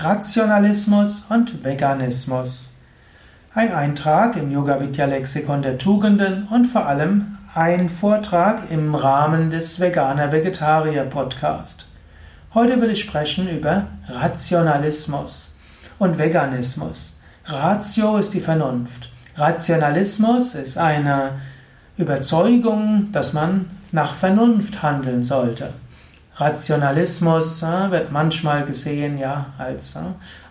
Rationalismus und Veganismus. Ein Eintrag im Yoga Vidya Lexikon der Tugenden und vor allem ein Vortrag im Rahmen des Veganer Vegetarier Podcast. Heute will ich sprechen über Rationalismus und Veganismus. Ratio ist die Vernunft. Rationalismus ist eine Überzeugung, dass man nach Vernunft handeln sollte. Rationalismus äh, wird manchmal gesehen ja als äh,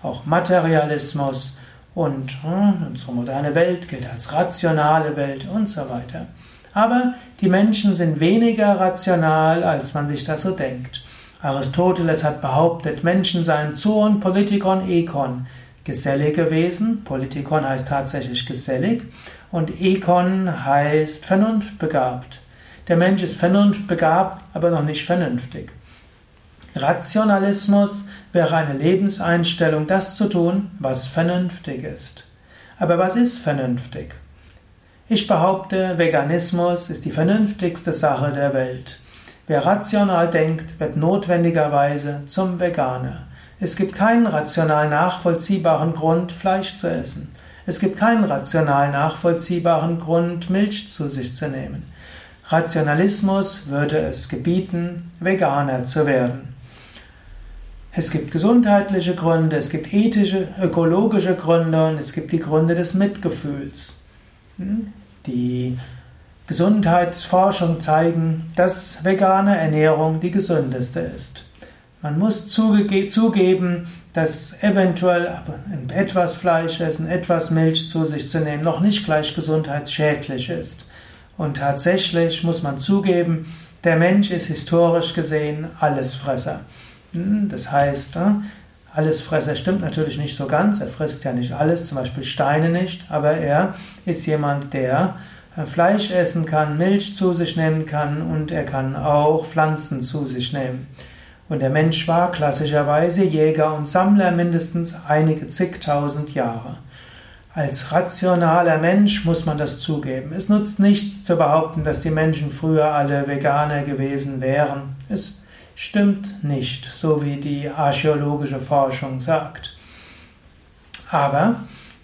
auch Materialismus und äh, unsere moderne Welt gilt als rationale Welt und so weiter. Aber die Menschen sind weniger rational, als man sich das so denkt. Aristoteles hat behauptet, Menschen seien Zoon, Politikon, Ekon. Gesellige Wesen, Politikon heißt tatsächlich gesellig und Ekon heißt vernunftbegabt. Der Mensch ist vernunftbegabt, aber noch nicht vernünftig. Rationalismus wäre eine Lebenseinstellung, das zu tun, was vernünftig ist. Aber was ist vernünftig? Ich behaupte, Veganismus ist die vernünftigste Sache der Welt. Wer rational denkt, wird notwendigerweise zum Veganer. Es gibt keinen rational nachvollziehbaren Grund, Fleisch zu essen. Es gibt keinen rational nachvollziehbaren Grund, Milch zu sich zu nehmen. Rationalismus würde es gebieten, Veganer zu werden. Es gibt gesundheitliche Gründe, es gibt ethische, ökologische Gründe und es gibt die Gründe des Mitgefühls. Hm? Die Gesundheitsforschung zeigen, dass vegane Ernährung die gesündeste ist. Man muss zugeben, dass eventuell etwas Fleisch essen, etwas Milch zu sich zu nehmen, noch nicht gleich gesundheitsschädlich ist. Und tatsächlich muss man zugeben, der Mensch ist historisch gesehen Allesfresser. Hm, das heißt, ne, Allesfresser stimmt natürlich nicht so ganz. Er frisst ja nicht alles, zum Beispiel Steine nicht, aber er ist jemand, der äh, Fleisch essen kann, Milch zu sich nehmen kann und er kann auch Pflanzen zu sich nehmen. Und der Mensch war klassischerweise Jäger und Sammler mindestens einige zigtausend Jahre. Als rationaler Mensch muss man das zugeben. Es nutzt nichts zu behaupten, dass die Menschen früher alle Veganer gewesen wären. Es stimmt nicht, so wie die archäologische Forschung sagt. Aber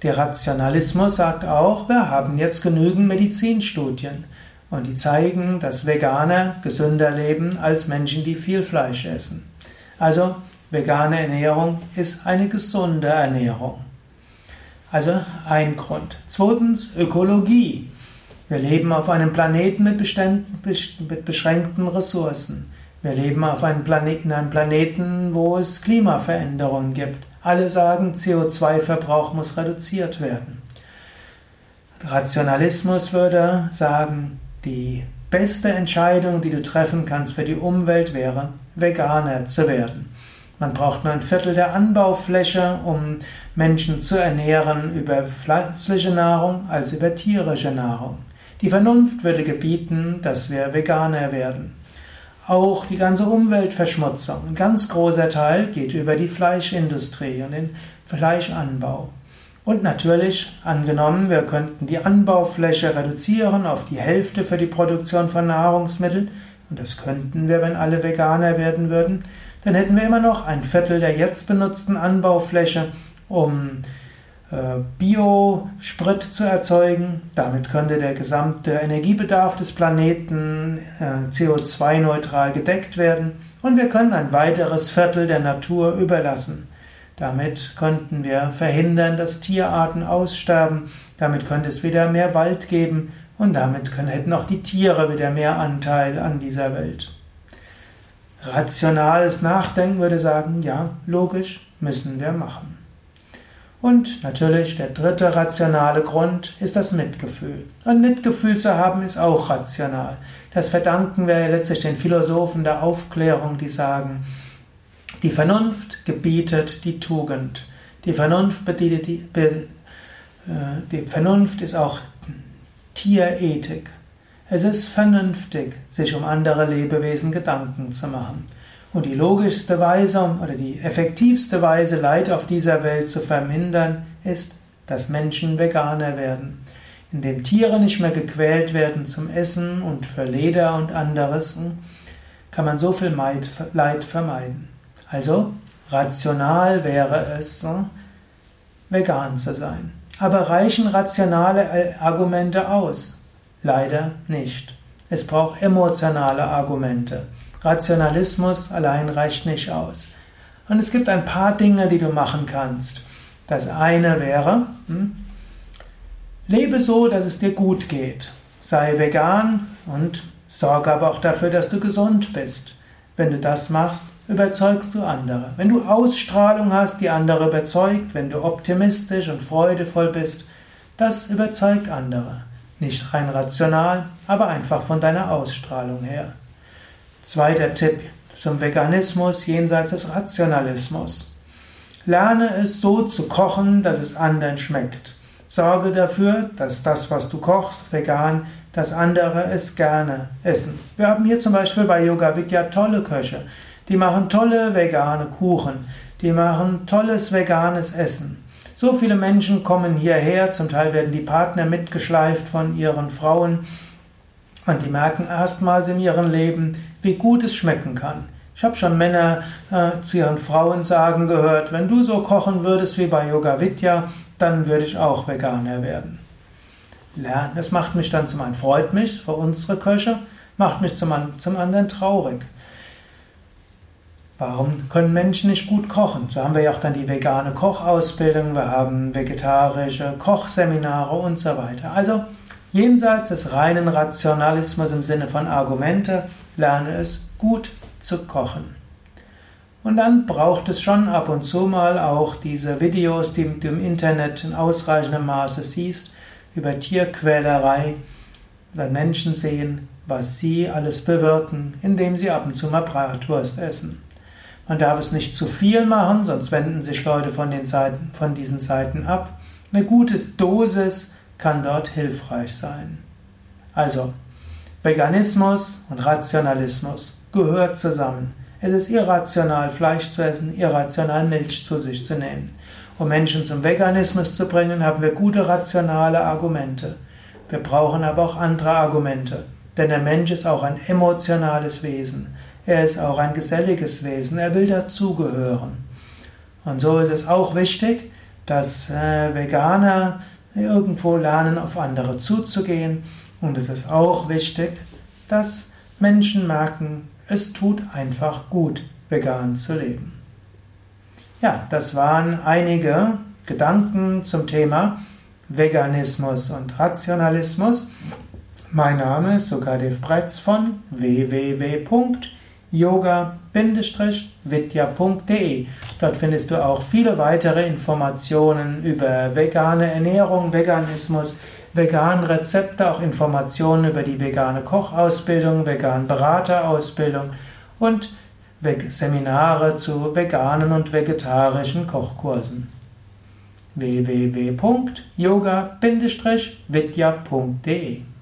der Rationalismus sagt auch, wir haben jetzt genügend Medizinstudien und die zeigen, dass Veganer gesünder leben als Menschen, die viel Fleisch essen. Also vegane Ernährung ist eine gesunde Ernährung. Also ein Grund. Zweitens Ökologie. Wir leben auf einem Planeten mit, beschränkten Ressourcen. Wir leben auf einem Planeten, einem Planeten, wo es Klimaveränderungen gibt. Alle sagen, CO2-Verbrauch muss reduziert werden. Rationalismus würde sagen, die beste Entscheidung, die du treffen kannst für die Umwelt, wäre, Veganer zu werden. Man braucht nur ein Viertel der Anbaufläche, um Menschen zu ernähren über pflanzliche Nahrung als über tierische Nahrung. Die Vernunft würde gebieten, dass wir Veganer werden. Auch die ganze Umweltverschmutzung, ein ganz großer Teil geht über die Fleischindustrie und den Fleischanbau. Und natürlich, angenommen, wir könnten die Anbaufläche reduzieren auf die Hälfte für die Produktion von Nahrungsmitteln, und das könnten wir, wenn alle Veganer werden würden, dann hätten wir immer noch ein Viertel der jetzt benutzten Anbaufläche, um Biosprit zu erzeugen. Damit könnte der gesamte Energiebedarf des Planeten äh, CO2-neutral gedeckt werden. Und wir können ein weiteres Viertel der Natur überlassen. Damit könnten wir verhindern, dass Tierarten aussterben. Damit könnte es wieder mehr Wald geben. Und damit können, hätten auch die Tiere wieder mehr Anteil an dieser Welt. Rationales Nachdenken würde sagen, ja, logisch, müssen wir machen. Und natürlich der dritte rationale Grund ist das Mitgefühl. Und Mitgefühl zu haben ist auch rational. Das verdanken wir letztlich den Philosophen der Aufklärung, die sagen, die Vernunft gebietet die Tugend. Die Vernunft, bedietet die, äh, die Vernunft ist auch Tierethik. Es ist vernünftig, sich um andere Lebewesen Gedanken zu machen. Und die logischste Weise oder die effektivste Weise, Leid auf dieser Welt zu vermindern, ist, dass Menschen Veganer werden. Indem Tiere nicht mehr gequält werden zum Essen und für Leder und anderes, kann man so viel Leid vermeiden. Also Rational wäre es, vegan zu sein. Aber reichen rationale Argumente aus? Leider nicht. Es braucht emotionale Argumente. Rationalismus allein reicht nicht aus. Und es gibt ein paar Dinge, die du machen kannst. Das eine wäre, hm, lebe so, dass es dir gut geht. Sei vegan und sorge aber auch dafür, dass du gesund bist. Wenn du das machst, überzeugst du andere. Wenn du Ausstrahlung hast, die andere überzeugt, wenn du optimistisch und freudevoll bist, das überzeugt andere. Nicht rein rational, aber einfach von deiner Ausstrahlung her. Zweiter Tipp zum Veganismus jenseits des Rationalismus. Lerne es so zu kochen, dass es anderen schmeckt. Sorge dafür, dass das, was du kochst, vegan, dass andere es gerne essen. Wir haben hier zum Beispiel bei Yoga Vidya tolle Köche. Die machen tolle vegane Kuchen. Die machen tolles veganes Essen. So viele Menschen kommen hierher, zum Teil werden die Partner mitgeschleift von ihren Frauen und die merken erstmals in ihrem Leben, wie gut es schmecken kann. Ich habe schon Männer äh, zu ihren Frauen sagen gehört, wenn du so kochen würdest wie bei Yoga Vidya, dann würde ich auch Veganer werden. Lernen, das macht mich dann zum einen, freut mich für unsere Köche, macht mich zum, zum anderen traurig. Warum können Menschen nicht gut kochen? So haben wir ja auch dann die vegane Kochausbildung, wir haben vegetarische Kochseminare und so weiter. Also jenseits des reinen Rationalismus im Sinne von Argumente, lerne es gut zu kochen. Und dann braucht es schon ab und zu mal auch diese Videos, die du im Internet in ausreichendem Maße siehst, über Tierquälerei, wenn Menschen sehen, was sie alles bewirken, indem sie ab und zu mal Bratwurst essen. Man darf es nicht zu viel machen, sonst wenden sich Leute von, den Seiten, von diesen Seiten ab. Eine gute Dosis kann dort hilfreich sein. Also, Veganismus und Rationalismus gehört zusammen. Es ist irrational, Fleisch zu essen, irrational, Milch zu sich zu nehmen. Um Menschen zum Veganismus zu bringen, haben wir gute rationale Argumente. Wir brauchen aber auch andere Argumente, denn der Mensch ist auch ein emotionales Wesen. Er ist auch ein geselliges Wesen, er will dazugehören. Und so ist es auch wichtig, dass äh, Veganer irgendwo lernen, auf andere zuzugehen. Und es ist auch wichtig, dass Menschen merken, es tut einfach gut, vegan zu leben. Ja, das waren einige Gedanken zum Thema Veganismus und Rationalismus. Mein Name ist Sukadev Breitz von www yoga-vidya.de. Dort findest du auch viele weitere Informationen über vegane Ernährung, Veganismus, veganen Rezepte, auch Informationen über die vegane Kochausbildung, vegan Beraterausbildung und Seminare zu veganen und vegetarischen Kochkursen. www.yoga-vidya.de